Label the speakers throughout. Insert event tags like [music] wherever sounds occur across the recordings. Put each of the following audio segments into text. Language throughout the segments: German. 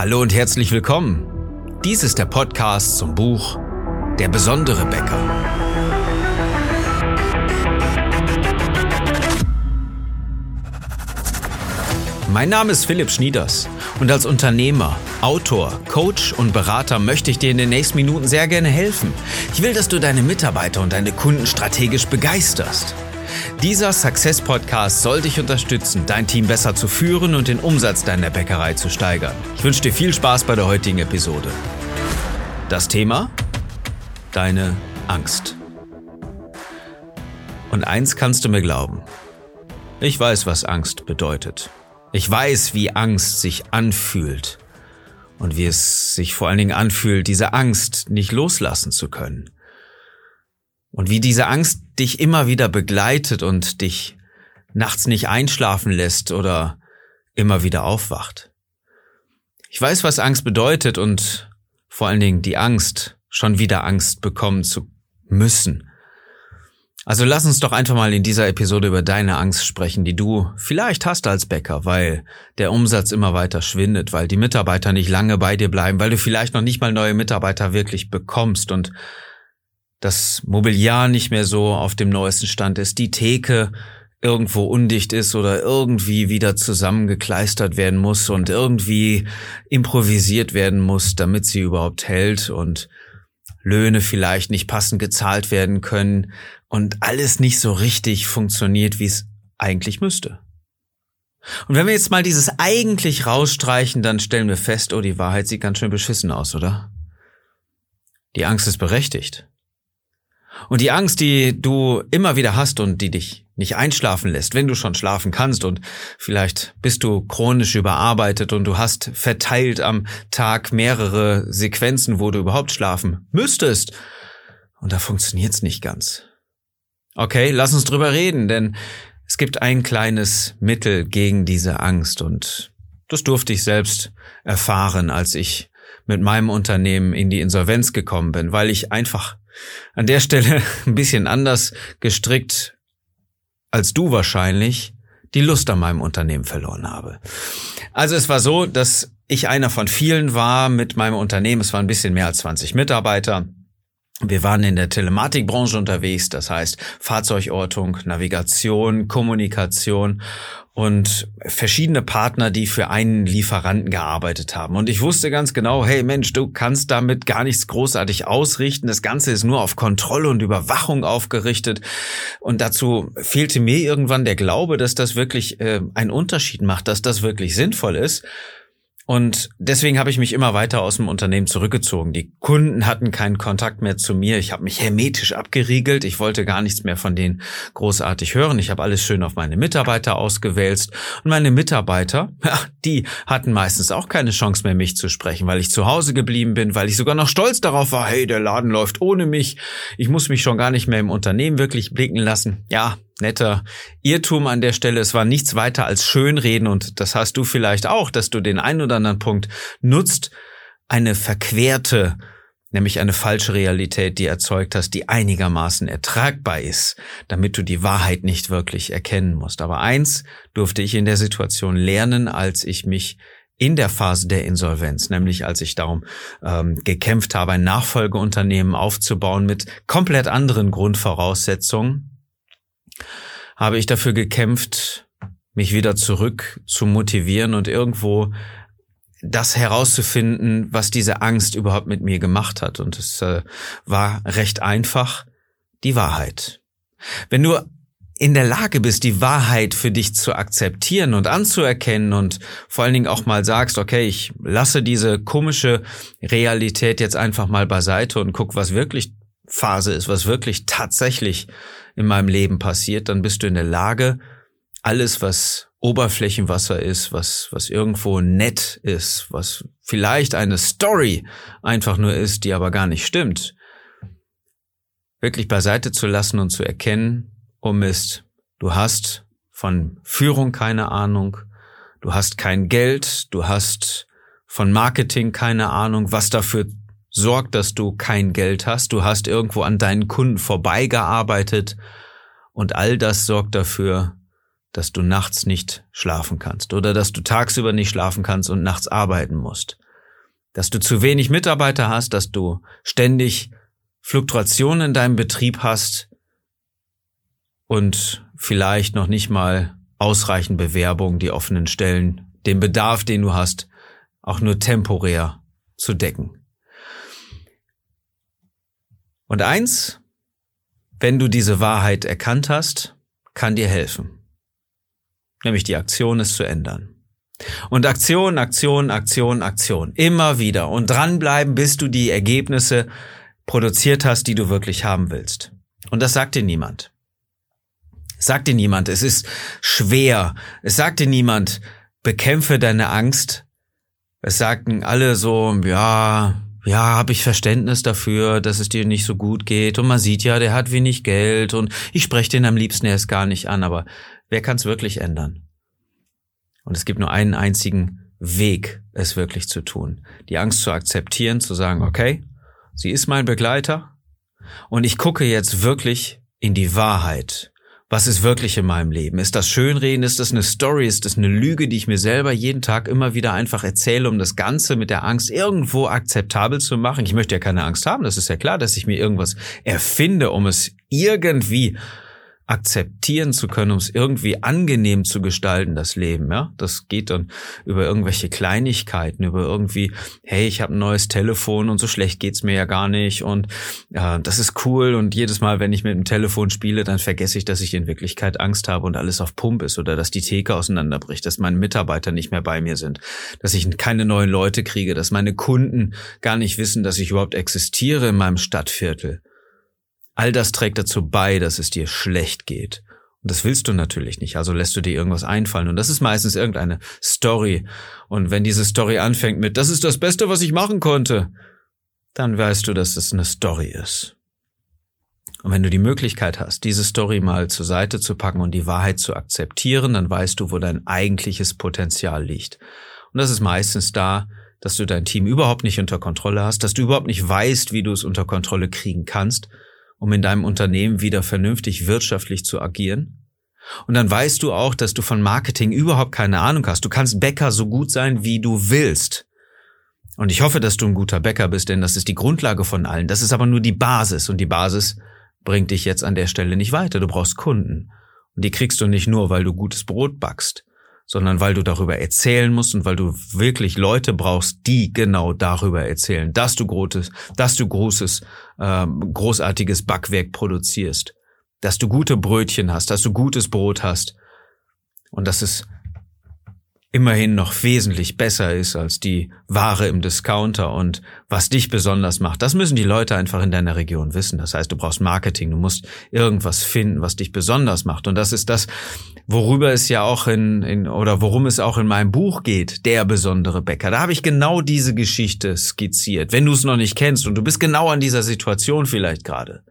Speaker 1: Hallo und herzlich willkommen. Dies ist der Podcast zum Buch Der besondere Bäcker. Mein Name ist Philipp Schnieders und als Unternehmer, Autor, Coach und Berater möchte ich dir in den nächsten Minuten sehr gerne helfen. Ich will, dass du deine Mitarbeiter und deine Kunden strategisch begeisterst. Dieser Success Podcast soll dich unterstützen, dein Team besser zu führen und den Umsatz deiner Bäckerei zu steigern. Ich wünsche dir viel Spaß bei der heutigen Episode. Das Thema? Deine Angst. Und eins kannst du mir glauben. Ich weiß, was Angst bedeutet. Ich weiß, wie Angst sich anfühlt und wie es sich vor allen Dingen anfühlt, diese Angst nicht loslassen zu können. Und wie diese Angst dich immer wieder begleitet und dich nachts nicht einschlafen lässt oder immer wieder aufwacht. Ich weiß, was Angst bedeutet und vor allen Dingen die Angst, schon wieder Angst bekommen zu müssen. Also lass uns doch einfach mal in dieser Episode über deine Angst sprechen, die du vielleicht hast als Bäcker, weil der Umsatz immer weiter schwindet, weil die Mitarbeiter nicht lange bei dir bleiben, weil du vielleicht noch nicht mal neue Mitarbeiter wirklich bekommst und das Mobiliar nicht mehr so auf dem neuesten Stand ist, die Theke irgendwo undicht ist oder irgendwie wieder zusammengekleistert werden muss und irgendwie improvisiert werden muss, damit sie überhaupt hält und Löhne vielleicht nicht passend gezahlt werden können und alles nicht so richtig funktioniert, wie es eigentlich müsste. Und wenn wir jetzt mal dieses eigentlich rausstreichen, dann stellen wir fest, oh, die Wahrheit sieht ganz schön beschissen aus, oder? Die Angst ist berechtigt. Und die Angst, die du immer wieder hast und die dich nicht einschlafen lässt, wenn du schon schlafen kannst und vielleicht bist du chronisch überarbeitet und du hast verteilt am Tag mehrere Sequenzen, wo du überhaupt schlafen müsstest. Und da funktioniert's nicht ganz. Okay, lass uns drüber reden, denn es gibt ein kleines Mittel gegen diese Angst und das durfte ich selbst erfahren, als ich mit meinem Unternehmen in die Insolvenz gekommen bin, weil ich einfach an der Stelle [laughs] ein bisschen anders gestrickt als du wahrscheinlich die Lust an meinem Unternehmen verloren habe. Also es war so, dass ich einer von vielen war mit meinem Unternehmen. Es waren ein bisschen mehr als 20 Mitarbeiter. Wir waren in der Telematikbranche unterwegs, das heißt Fahrzeugortung, Navigation, Kommunikation und verschiedene Partner, die für einen Lieferanten gearbeitet haben. Und ich wusste ganz genau, hey Mensch, du kannst damit gar nichts großartig ausrichten. Das Ganze ist nur auf Kontrolle und Überwachung aufgerichtet. Und dazu fehlte mir irgendwann der Glaube, dass das wirklich äh, einen Unterschied macht, dass das wirklich sinnvoll ist. Und deswegen habe ich mich immer weiter aus dem Unternehmen zurückgezogen. Die Kunden hatten keinen Kontakt mehr zu mir. Ich habe mich hermetisch abgeriegelt. Ich wollte gar nichts mehr von denen großartig hören. Ich habe alles schön auf meine Mitarbeiter ausgewälzt. Und meine Mitarbeiter, [laughs] die hatten meistens auch keine Chance mehr, mich zu sprechen, weil ich zu Hause geblieben bin, weil ich sogar noch stolz darauf war, hey, der Laden läuft ohne mich. Ich muss mich schon gar nicht mehr im Unternehmen wirklich blicken lassen. Ja, netter Irrtum an der Stelle. Es war nichts weiter als Schönreden und das hast du vielleicht auch, dass du den einen oder anderen Punkt nutzt, eine verquerte, nämlich eine falsche Realität, die erzeugt hast, die einigermaßen ertragbar ist, damit du die Wahrheit nicht wirklich erkennen musst. Aber eins durfte ich in der Situation lernen, als ich mich in der Phase der Insolvenz, nämlich als ich darum ähm, gekämpft habe, ein Nachfolgeunternehmen aufzubauen mit komplett anderen Grundvoraussetzungen, habe ich dafür gekämpft, mich wieder zurück zu motivieren und irgendwo das herauszufinden, was diese Angst überhaupt mit mir gemacht hat. Und es äh, war recht einfach, die Wahrheit. Wenn du in der Lage bist, die Wahrheit für dich zu akzeptieren und anzuerkennen und vor allen Dingen auch mal sagst, okay, ich lasse diese komische Realität jetzt einfach mal beiseite und guck, was wirklich Phase ist, was wirklich tatsächlich in meinem Leben passiert, dann bist du in der Lage, alles, was Oberflächenwasser ist, was, was irgendwo nett ist, was vielleicht eine Story einfach nur ist, die aber gar nicht stimmt, wirklich beiseite zu lassen und zu erkennen, oh Mist, du hast von Führung keine Ahnung, du hast kein Geld, du hast von Marketing keine Ahnung, was dafür sorgt, dass du kein Geld hast, du hast irgendwo an deinen Kunden vorbeigearbeitet und all das sorgt dafür, dass du nachts nicht schlafen kannst oder dass du tagsüber nicht schlafen kannst und nachts arbeiten musst. dass du zu wenig Mitarbeiter hast, dass du ständig Fluktuationen in deinem Betrieb hast und vielleicht noch nicht mal ausreichend Bewerbungen, die offenen Stellen, den Bedarf, den du hast, auch nur temporär zu decken. Und eins, wenn du diese Wahrheit erkannt hast, kann dir helfen. Nämlich die Aktion es zu ändern. Und Aktion, Aktion, Aktion, Aktion. Immer wieder. Und dranbleiben, bis du die Ergebnisse produziert hast, die du wirklich haben willst. Und das sagt dir niemand. Sagt dir niemand, es ist schwer. Es sagt dir niemand, bekämpfe deine Angst. Es sagten alle so, ja, ja, habe ich Verständnis dafür, dass es dir nicht so gut geht und man sieht ja, der hat wenig Geld und ich spreche den am liebsten erst gar nicht an, aber wer kann es wirklich ändern? Und es gibt nur einen einzigen Weg, es wirklich zu tun. Die Angst zu akzeptieren, zu sagen, okay, sie ist mein Begleiter und ich gucke jetzt wirklich in die Wahrheit. Was ist wirklich in meinem Leben? Ist das Schönreden? Ist das eine Story? Ist das eine Lüge, die ich mir selber jeden Tag immer wieder einfach erzähle, um das Ganze mit der Angst irgendwo akzeptabel zu machen? Ich möchte ja keine Angst haben. Das ist ja klar, dass ich mir irgendwas erfinde, um es irgendwie akzeptieren zu können, um es irgendwie angenehm zu gestalten, das Leben. Ja, das geht dann über irgendwelche Kleinigkeiten, über irgendwie, hey, ich habe ein neues Telefon und so schlecht geht's mir ja gar nicht und äh, das ist cool und jedes Mal, wenn ich mit dem Telefon spiele, dann vergesse ich, dass ich in Wirklichkeit Angst habe und alles auf Pump ist oder dass die Theke auseinanderbricht, dass meine Mitarbeiter nicht mehr bei mir sind, dass ich keine neuen Leute kriege, dass meine Kunden gar nicht wissen, dass ich überhaupt existiere in meinem Stadtviertel All das trägt dazu bei, dass es dir schlecht geht. Und das willst du natürlich nicht, also lässt du dir irgendwas einfallen. Und das ist meistens irgendeine Story. Und wenn diese Story anfängt mit, das ist das Beste, was ich machen konnte, dann weißt du, dass das eine Story ist. Und wenn du die Möglichkeit hast, diese Story mal zur Seite zu packen und die Wahrheit zu akzeptieren, dann weißt du, wo dein eigentliches Potenzial liegt. Und das ist meistens da, dass du dein Team überhaupt nicht unter Kontrolle hast, dass du überhaupt nicht weißt, wie du es unter Kontrolle kriegen kannst um in deinem Unternehmen wieder vernünftig wirtschaftlich zu agieren. Und dann weißt du auch, dass du von Marketing überhaupt keine Ahnung hast. Du kannst Bäcker so gut sein, wie du willst. Und ich hoffe, dass du ein guter Bäcker bist, denn das ist die Grundlage von allen. Das ist aber nur die Basis. Und die Basis bringt dich jetzt an der Stelle nicht weiter. Du brauchst Kunden. Und die kriegst du nicht nur, weil du gutes Brot backst sondern weil du darüber erzählen musst und weil du wirklich Leute brauchst, die genau darüber erzählen, dass du großes, dass du großes, äh, großartiges Backwerk produzierst, dass du gute Brötchen hast, dass du gutes Brot hast. Und dass es immerhin noch wesentlich besser ist als die Ware im Discounter und was dich besonders macht. Das müssen die Leute einfach in deiner Region wissen. Das heißt, du brauchst Marketing, du musst irgendwas finden, was dich besonders macht. Und das ist das, worüber es ja auch in, in oder worum es auch in meinem Buch geht, der besondere Bäcker. Da habe ich genau diese Geschichte skizziert. Wenn du es noch nicht kennst und du bist genau an dieser Situation vielleicht gerade,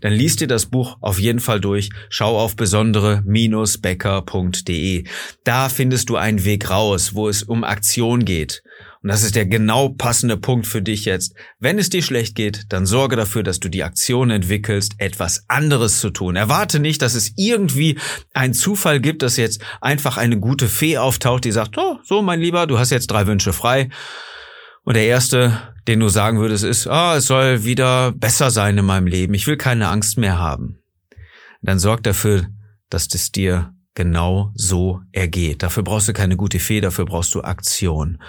Speaker 1: dann liest dir das Buch auf jeden Fall durch. Schau auf besondere-becker.de. Da findest du einen Weg raus, wo es um Aktion geht. Und das ist der genau passende Punkt für dich jetzt. Wenn es dir schlecht geht, dann sorge dafür, dass du die Aktion entwickelst, etwas anderes zu tun. Erwarte nicht, dass es irgendwie einen Zufall gibt, dass jetzt einfach eine gute Fee auftaucht, die sagt, oh, so mein Lieber, du hast jetzt drei Wünsche frei. Und der erste, den du sagen würdest, ist, ah, es soll wieder besser sein in meinem Leben. Ich will keine Angst mehr haben. Dann sorg dafür, dass es dir genau so ergeht. Dafür brauchst du keine gute Fee, dafür brauchst du Aktion.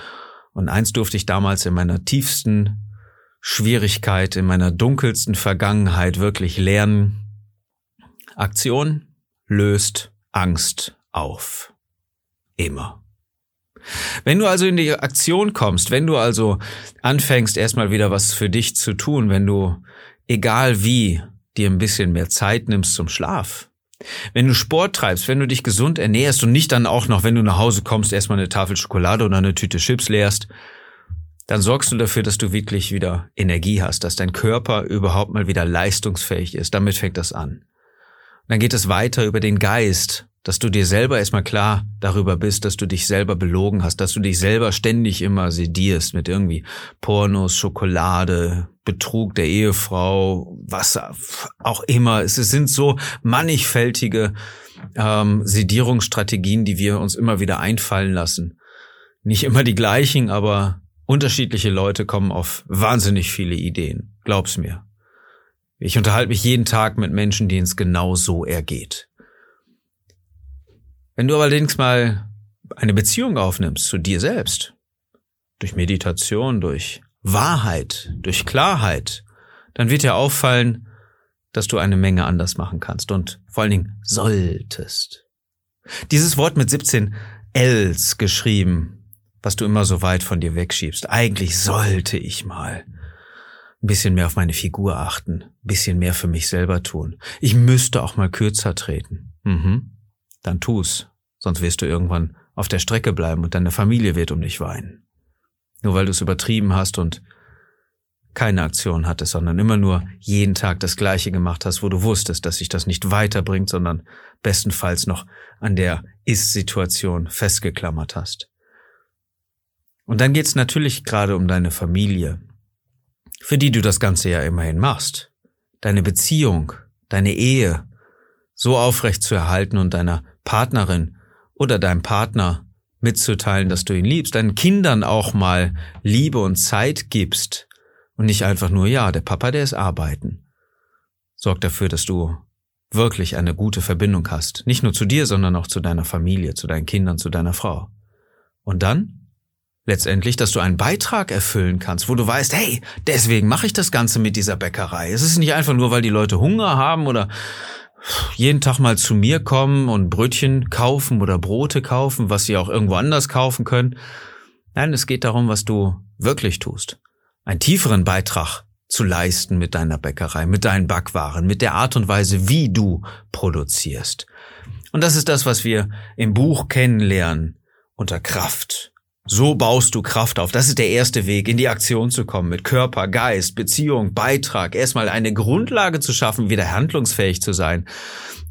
Speaker 1: Und eins durfte ich damals in meiner tiefsten Schwierigkeit, in meiner dunkelsten Vergangenheit wirklich lernen. Aktion löst Angst auf. Immer. Wenn du also in die Aktion kommst, wenn du also anfängst, erstmal wieder was für dich zu tun, wenn du, egal wie, dir ein bisschen mehr Zeit nimmst zum Schlaf, wenn du Sport treibst, wenn du dich gesund ernährst und nicht dann auch noch, wenn du nach Hause kommst, erstmal eine Tafel Schokolade oder eine Tüte Chips leerst, dann sorgst du dafür, dass du wirklich wieder Energie hast, dass dein Körper überhaupt mal wieder leistungsfähig ist. Damit fängt das an. dann geht es weiter über den Geist, dass du dir selber erstmal klar darüber bist, dass du dich selber belogen hast, dass du dich selber ständig immer sedierst mit irgendwie Pornos, Schokolade, Betrug der Ehefrau, was auch immer. Es sind so mannigfältige ähm, Sedierungsstrategien, die wir uns immer wieder einfallen lassen. Nicht immer die gleichen, aber Unterschiedliche Leute kommen auf wahnsinnig viele Ideen. Glaub's mir. Ich unterhalte mich jeden Tag mit Menschen, denen es genau so ergeht. Wenn du allerdings mal eine Beziehung aufnimmst zu dir selbst, durch Meditation, durch Wahrheit, durch Klarheit, dann wird dir auffallen, dass du eine Menge anders machen kannst und vor allen Dingen solltest. Dieses Wort mit 17 Ls geschrieben, was du immer so weit von dir wegschiebst. Eigentlich sollte ich mal ein bisschen mehr auf meine Figur achten, ein bisschen mehr für mich selber tun. Ich müsste auch mal kürzer treten. Mhm. Dann tu's, sonst wirst du irgendwann auf der Strecke bleiben und deine Familie wird um dich weinen. Nur weil du es übertrieben hast und keine Aktion hattest, sondern immer nur jeden Tag das Gleiche gemacht hast, wo du wusstest, dass sich das nicht weiterbringt, sondern bestenfalls noch an der Ist-Situation festgeklammert hast. Und dann geht's natürlich gerade um deine Familie, für die du das Ganze ja immerhin machst. Deine Beziehung, deine Ehe so aufrecht zu erhalten und deiner Partnerin oder deinem Partner mitzuteilen, dass du ihn liebst, deinen Kindern auch mal Liebe und Zeit gibst, und nicht einfach nur, ja, der Papa, der ist arbeiten. Sorg dafür, dass du wirklich eine gute Verbindung hast. Nicht nur zu dir, sondern auch zu deiner Familie, zu deinen Kindern, zu deiner Frau. Und dann? Letztendlich, dass du einen Beitrag erfüllen kannst, wo du weißt, hey, deswegen mache ich das Ganze mit dieser Bäckerei. Es ist nicht einfach nur, weil die Leute Hunger haben oder jeden Tag mal zu mir kommen und Brötchen kaufen oder Brote kaufen, was sie auch irgendwo anders kaufen können. Nein, es geht darum, was du wirklich tust einen tieferen Beitrag zu leisten mit deiner Bäckerei, mit deinen Backwaren, mit der Art und Weise, wie du produzierst. Und das ist das, was wir im Buch kennenlernen unter Kraft. So baust du Kraft auf. Das ist der erste Weg, in die Aktion zu kommen, mit Körper, Geist, Beziehung, Beitrag, erstmal eine Grundlage zu schaffen, wieder handlungsfähig zu sein.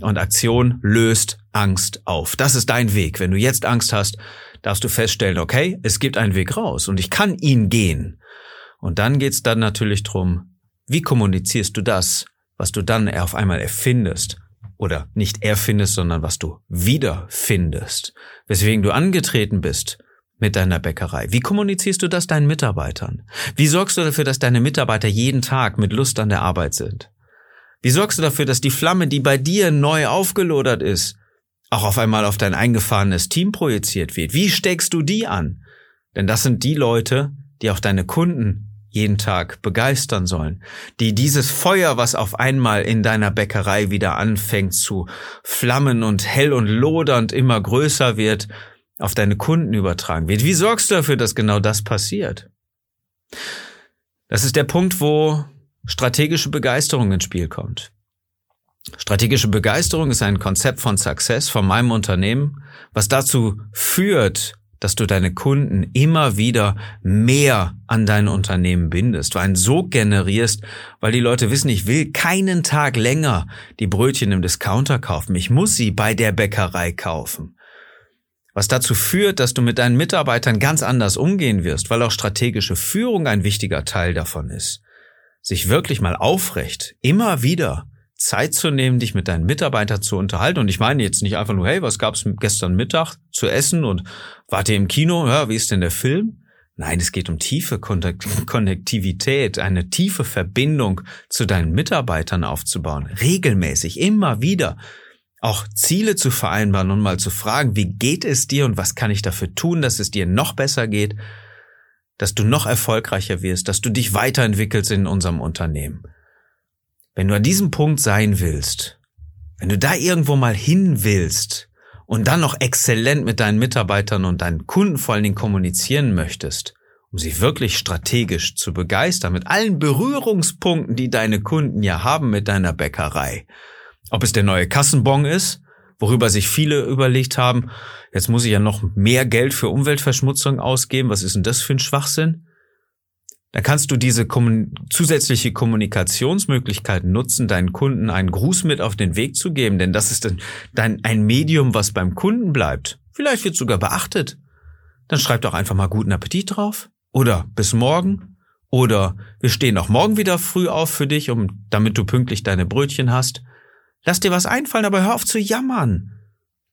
Speaker 1: Und Aktion löst Angst auf. Das ist dein Weg. Wenn du jetzt Angst hast, darfst du feststellen, okay, es gibt einen Weg raus und ich kann ihn gehen. Und dann geht's dann natürlich drum, wie kommunizierst du das, was du dann auf einmal erfindest oder nicht erfindest, sondern was du wiederfindest, weswegen du angetreten bist mit deiner Bäckerei. Wie kommunizierst du das deinen Mitarbeitern? Wie sorgst du dafür, dass deine Mitarbeiter jeden Tag mit Lust an der Arbeit sind? Wie sorgst du dafür, dass die Flamme, die bei dir neu aufgelodert ist, auch auf einmal auf dein eingefahrenes Team projiziert wird? Wie steckst du die an? Denn das sind die Leute, die auch deine Kunden jeden Tag begeistern sollen, die dieses Feuer, was auf einmal in deiner Bäckerei wieder anfängt zu flammen und hell und lodernd immer größer wird, auf deine Kunden übertragen wird. Wie sorgst du dafür, dass genau das passiert? Das ist der Punkt, wo strategische Begeisterung ins Spiel kommt. Strategische Begeisterung ist ein Konzept von Success von meinem Unternehmen, was dazu führt, dass du deine Kunden immer wieder mehr an dein Unternehmen bindest, du einen Sog generierst, weil die Leute wissen, ich will keinen Tag länger die Brötchen im Discounter kaufen, ich muss sie bei der Bäckerei kaufen. Was dazu führt, dass du mit deinen Mitarbeitern ganz anders umgehen wirst, weil auch strategische Führung ein wichtiger Teil davon ist. Sich wirklich mal aufrecht, immer wieder Zeit zu nehmen, dich mit deinen Mitarbeitern zu unterhalten. Und ich meine jetzt nicht einfach nur, hey, was gab's gestern Mittag zu essen und wart ihr im Kino? Ja, wie ist denn der Film? Nein, es geht um tiefe [laughs] Konnektivität, eine tiefe Verbindung zu deinen Mitarbeitern aufzubauen. Regelmäßig, immer wieder. Auch Ziele zu vereinbaren und mal zu fragen, wie geht es dir und was kann ich dafür tun, dass es dir noch besser geht, dass du noch erfolgreicher wirst, dass du dich weiterentwickelst in unserem Unternehmen. Wenn du an diesem Punkt sein willst, wenn du da irgendwo mal hin willst und dann noch exzellent mit deinen Mitarbeitern und deinen Kunden vor allen Dingen kommunizieren möchtest, um sie wirklich strategisch zu begeistern mit allen Berührungspunkten, die deine Kunden ja haben mit deiner Bäckerei. Ob es der neue Kassenbon ist, worüber sich viele überlegt haben, jetzt muss ich ja noch mehr Geld für Umweltverschmutzung ausgeben, was ist denn das für ein Schwachsinn? dann kannst du diese kommun zusätzliche Kommunikationsmöglichkeiten nutzen, deinen Kunden einen Gruß mit auf den Weg zu geben, denn das ist dann ein Medium, was beim Kunden bleibt. Vielleicht wird sogar beachtet. Dann schreib doch einfach mal guten Appetit drauf. Oder bis morgen. Oder wir stehen auch morgen wieder früh auf für dich, um, damit du pünktlich deine Brötchen hast. Lass dir was einfallen, aber hör auf zu jammern.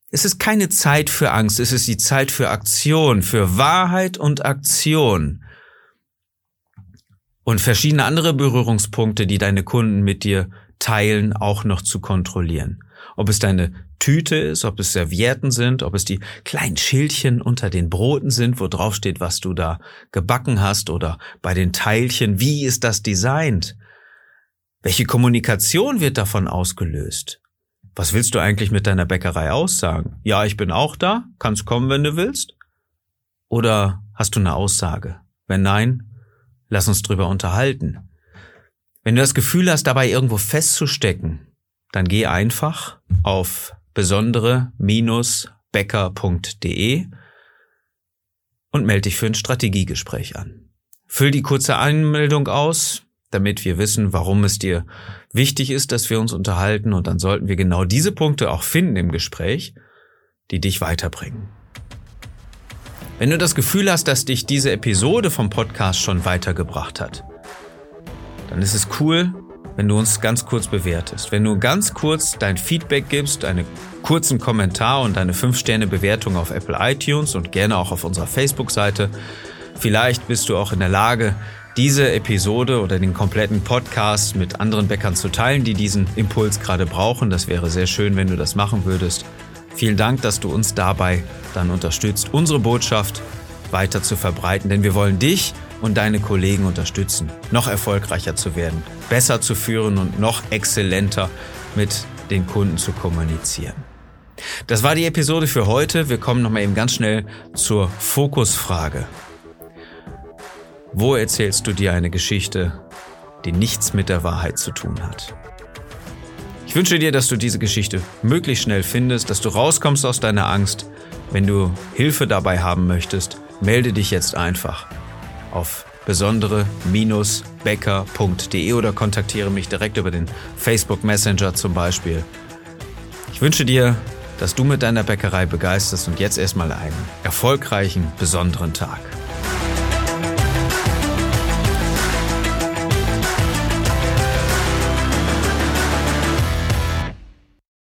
Speaker 1: Es ist keine Zeit für Angst, es ist die Zeit für Aktion, für Wahrheit und Aktion. und verschiedene andere Berührungspunkte, die deine Kunden mit dir teilen, auch noch zu kontrollieren. Ob es deine Tüte ist, ob es Servietten sind, ob es die kleinen Schildchen unter den Broten sind, wo drauf steht, was du da gebacken hast oder bei den Teilchen, wie ist das designt? Welche Kommunikation wird davon ausgelöst? Was willst du eigentlich mit deiner Bäckerei aussagen? Ja, ich bin auch da, kannst kommen, wenn du willst? Oder hast du eine Aussage? Wenn nein, lass uns drüber unterhalten. Wenn du das Gefühl hast, dabei irgendwo festzustecken, dann geh einfach auf besondere-becker.de und melde dich für ein Strategiegespräch an. Füll die kurze Anmeldung aus, damit wir wissen, warum es dir wichtig ist, dass wir uns unterhalten und dann sollten wir genau diese Punkte auch finden im Gespräch, die dich weiterbringen. Wenn du das Gefühl hast, dass dich diese Episode vom Podcast schon weitergebracht hat, dann ist es cool, wenn du uns ganz kurz bewertest. Wenn du ganz kurz dein Feedback gibst, einen kurzen Kommentar und eine 5-Sterne-Bewertung auf Apple iTunes und gerne auch auf unserer Facebook-Seite. Vielleicht bist du auch in der Lage, diese Episode oder den kompletten Podcast mit anderen Bäckern zu teilen, die diesen Impuls gerade brauchen. Das wäre sehr schön, wenn du das machen würdest. Vielen Dank, dass du uns dabei dann unterstützt, unsere Botschaft weiter zu verbreiten, denn wir wollen dich und deine Kollegen unterstützen, noch erfolgreicher zu werden, besser zu führen und noch exzellenter mit den Kunden zu kommunizieren. Das war die Episode für heute. Wir kommen nochmal eben ganz schnell zur Fokusfrage. Wo erzählst du dir eine Geschichte, die nichts mit der Wahrheit zu tun hat? Ich wünsche dir, dass du diese Geschichte möglichst schnell findest, dass du rauskommst aus deiner Angst. Wenn du Hilfe dabei haben möchtest, melde dich jetzt einfach auf besondere-becker.de oder kontaktiere mich direkt über den Facebook Messenger zum Beispiel. Ich wünsche dir, dass du mit deiner Bäckerei begeisterst und jetzt erstmal einen erfolgreichen, besonderen Tag.